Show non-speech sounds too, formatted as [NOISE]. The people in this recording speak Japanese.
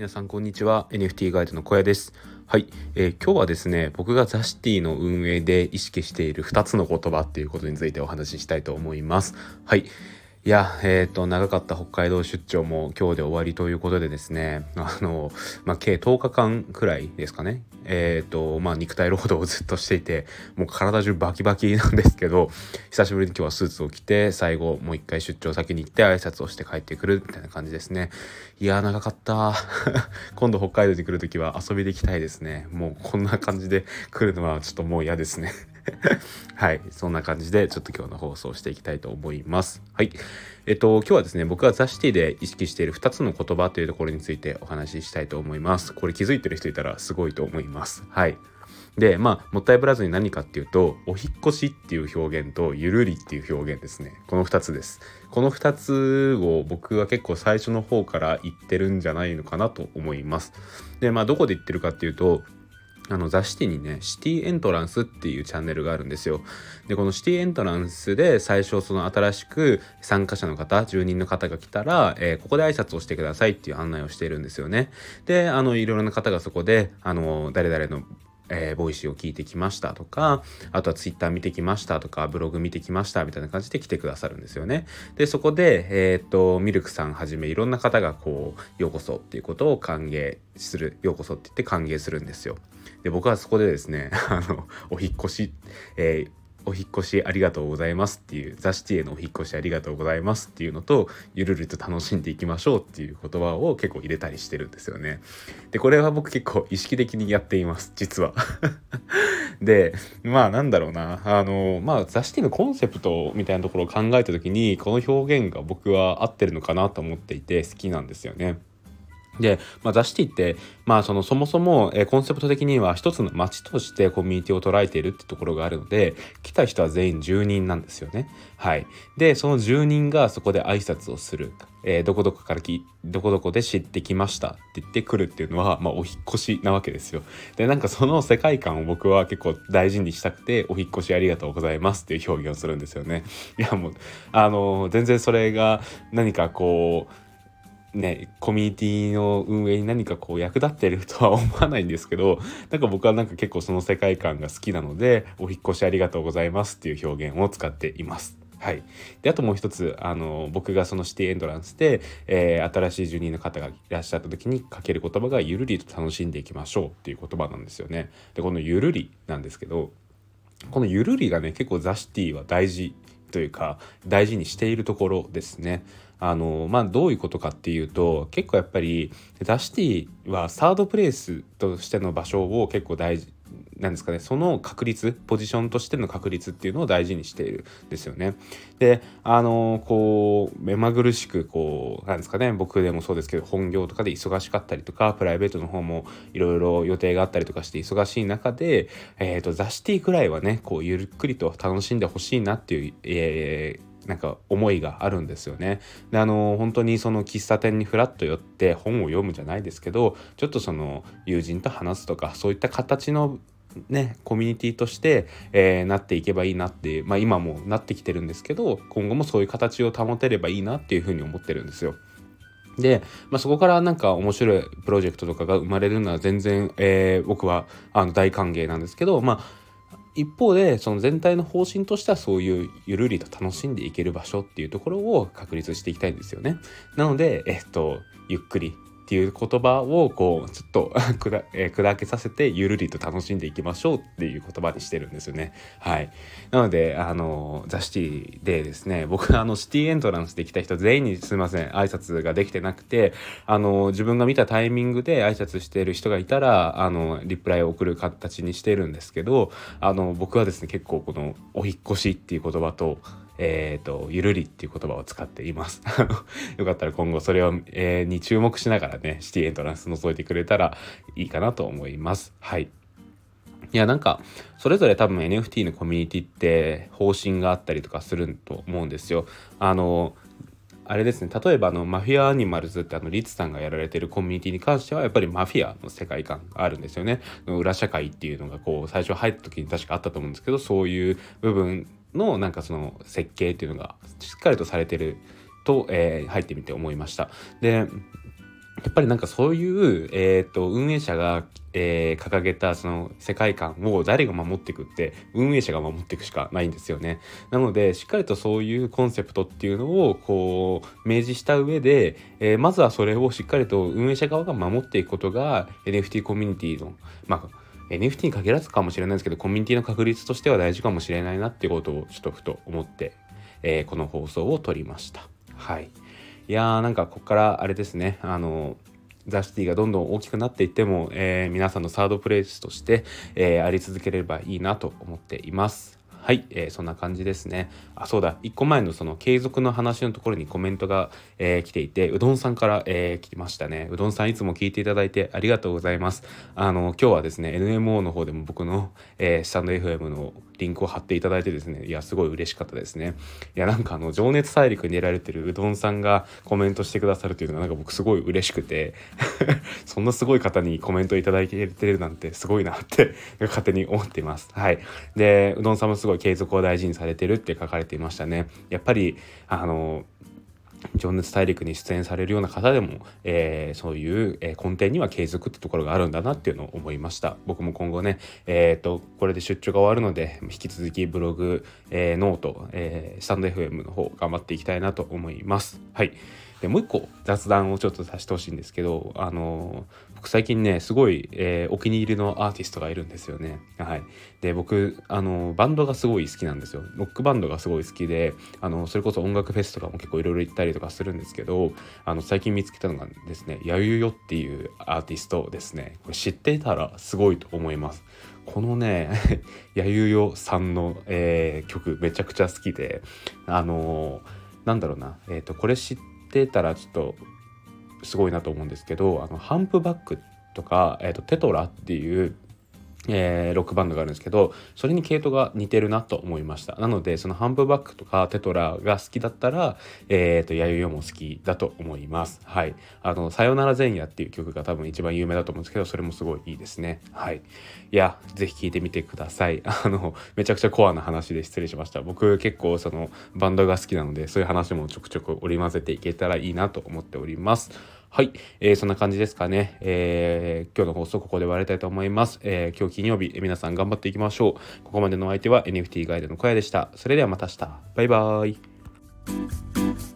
皆さんこんにちは。NFT ガイドの小屋です。はい、えー、今日はですね僕がザシティの運営で意識している2つの言葉っていうことについてお話ししたいと思います。はい。いや、えっ、ー、と、長かった北海道出張も今日で終わりということでですね、[LAUGHS] あの、まあ、計10日間くらいですかね。えっ、ー、と、まあ、肉体労働をずっとしていて、もう体中バキバキなんですけど、久しぶりに今日はスーツを着て、最後もう一回出張先に行って挨拶をして帰ってくるみたいな感じですね。いや、長かった。[LAUGHS] 今度北海道に来るときは遊びで行きたいですね。もうこんな感じで来るのはちょっともう嫌ですね。[LAUGHS] はい。そんな感じで、ちょっと今日の放送していきたいと思います。はい。えっと、今日はですね、僕がザ・シティで意識している2つの言葉というところについてお話ししたいと思います。これ気づいてる人いたらすごいと思います。はい。で、まあ、もったいぶらずに何かっていうと、お引越しっていう表現と、ゆるりっていう表現ですね。この2つです。この2つを僕は結構最初の方から言ってるんじゃないのかなと思います。で、まあ、どこで言ってるかっていうと、あの、ザ・シティにね、シティエントランスっていうチャンネルがあるんですよ。で、このシティエントランスで最初その新しく参加者の方、住人の方が来たら、えー、ここで挨拶をしてくださいっていう案内をしているんですよね。で、あの、いろいろな方がそこで、あの、誰々のえー、ボイシーを聞いてきましたとか、あとはツイッター見てきましたとか、ブログ見てきましたみたいな感じで来てくださるんですよね。で、そこで、えー、っと、ミルクさんはじめいろんな方がこう、ようこそっていうことを歓迎する、ようこそって言って歓迎するんですよ。で僕はそこでですね [LAUGHS] あのお引越し、えーお引越しありがとうございますっていうザ・シティへのお引越しありがとうございますっていうのとゆるりと楽しんでいきましょうっていう言葉を結構入れたりしてるんですよね。でこれは僕結構意識的にやっています実は。[LAUGHS] でまあなんだろうなあのまあザ・シティのコンセプトみたいなところを考えた時にこの表現が僕は合ってるのかなと思っていて好きなんですよね。で、まあ、ザ・シティって、まあ、そのそもそも、えー、コンセプト的には一つの街としてコミュニティを捉えているってところがあるので来た人は全員住人なんですよね。はい、でその住人がそこで挨拶をする、えー、どこどこからきどこどこで知ってきましたって言ってくるっていうのは、まあ、お引越しなわけですよ。でなんかその世界観を僕は結構大事にしたくて「お引越しありがとうございます」っていう表現をするんですよね。いやもうあの全然それが何かこうね、コミュニティの運営に何かこう役立ってるとは思わないんですけどなんか僕はなんか結構その世界観が好きなので「お引越しありがとうございます」っていう表現を使っています。はい、であともう一つあの僕がそのシティエントランスで、えー、新しい住人の方がいらっしゃった時にかける言葉が「ゆるりと楽しんでいきましょう」っていう言葉なんですよね。でこの「ゆるり」なんですけどこの「ゆるり」がね結構ザ・シティは大事というか大事にしているところですね。あのまあどういうことかっていうと結構やっぱりダシティはサードプレイスとしての場所を結構大事なんですかねその確率ポジションとしての確率っていうのを大事にしているんですよね。であのこう目まぐるしくこうなんですかね僕でもそうですけど本業とかで忙しかったりとかプライベートの方もいろいろ予定があったりとかして忙しい中で、えーと、ザシティくらいはねこうゆっくりと楽しんでほしいなっていう、えーなんか思いがあるんですよね。であの本当にその喫茶店にフラッと寄って本を読むじゃないですけどちょっとその友人と話すとかそういった形のね、コミュニティとして、えー、なっていけばいいなっていう、まあ、今もなってきてるんですけど今後もそういう形を保てればいいなっていうふうに思ってるんですよ。で、まあ、そこからなんか面白いプロジェクトとかが生まれるのは全然、えー、僕はあの大歓迎なんですけど、まあ、一方でその全体の方針としてはそういうゆるりと楽しんでいける場所っていうところを確立していきたいんですよね。なので、えっと、ゆっくりっていう言葉をこうちょっと砕, [LAUGHS] えー、砕けさせてゆるりと楽しんでいきましょうっていう言葉にしてるんですよね。はい、なのであのザ・シティでですね [LAUGHS] 僕あのシティエントランスで来た人全員にすいません挨拶ができてなくてあの自分が見たタイミングで挨拶してる人がいたらあのリプライを送る形にしてるんですけどあの僕はですね結構この「お引越し」っていう言葉とえっ、ー、と、ゆるりっていう言葉を使っています。[LAUGHS] よかったら今後それを、えー、に注目しながらね、シティエントランス覗いてくれたらいいかなと思います。はい。いやなんかそれぞれ多分 NFT のコミュニティって方針があったりとかすると思うんですよ。あのあれですね例えばあのマフィアアニマルズってあのリツさんがやられてるコミュニティに関してはやっぱりマフィアの世界観があるんですよね。裏社会っていうのがこう最初入った時に確かあったと思うんですけどそういう部分のなんかその設計っていうのがしっかりとされてると、えー、入ってみて思いました。でやっぱりなんかそういう、えーと、運営者が、えー、掲げたその世界観を誰が守っていくって運営者が守っていくしかないんですよね。なのでしっかりとそういうコンセプトっていうのをこう明示した上で、えー、まずはそれをしっかりと運営者側が守っていくことが NFT コミュニティのまあ NFT に限らずかもしれないですけどコミュニティの確立としては大事かもしれないなっていうことをちょっとふと思って、えー、この放送を撮りました。はい。いやーなんかここからあれですねあのザ・シティがどんどん大きくなっていっても、えー、皆さんのサードプレイスとして、えー、あり続ければいいなと思っています。はい、えー、そんな感じですね。あ、そうだ、1個前のその継続の話のところにコメントが、えー、来ていて、うどんさんから、えー、来ましたね。うどんさんいつも聞いていただいてありがとうございます。あの、今日はですね、NMO の方でも僕の、え、スタンド FM のリンクを貼っていただいてですね、いや、すごい嬉しかったですね。いや、なんかあの、情熱大陸に出られてるうどんさんがコメントしてくださるというのがなんか僕すごい嬉しくて [LAUGHS] そんなすごい方にコメントいただいてるなんてすごいなって勝手に思っています。はい。で、うどんさんもすごい継続を大事にされてるって書かれていましたね。やっぱり、あの、情熱大陸に出演されるような方でも、えー、そういう、え根底には継続ってところがあるんだなっていうのを思いました。僕も今後ねえっ、とこれで出張が終わるので引き続きブログ、えー、ノート、えスタンド FM の方頑張っていきたいなと思います。はい。でもう一個雑談をちょっとさせてほしいんですけどあの僕最近ねすごい、えー、お気に入りのアーティストがいるんですよね。はい。で僕あのバンドがすごい好きなんですよ。ロックバンドがすごい好きであのそれこそ音楽フェスとかも結構いろいろ行ったりとかするんですけどあの最近見つけたのがですねやゆよっていうアーティストですね。これ知ってたらすごいと思います。このね [LAUGHS] やゆよさんの、えー、曲めちゃくちゃ好きであのなんだろうな、えーと、とこれ知ってってたらちょっとすごいなと思うんですけどあのハンプバックとか、えーと、テトラっていうえー、ロックバンドがあるんですけどそれに系統が似てるなと思いました。なのでそのハンプバックとかテトラが好きだったらえっ、ー、とやゆよも好きだと思います。はい。あのさよなら前夜っていう曲が多分一番有名だと思うんですけどそれもすごいいいですね。はい。いやぜひ聴いてみてください。[LAUGHS] あのめちゃくちゃコアな話で失礼しました。僕結構そのバンドが好きなのでそういう話もちょくちょく織り交ぜていけたらいいなと思っております。はい、えー、そんな感じですかね、えー、今日の放送ここで終わりたいと思います、えー、今日金曜日、えー、皆さん頑張っていきましょう。ここまでのお相手は NFT ガイドの小屋でした。それではまた明日。バイバーイ。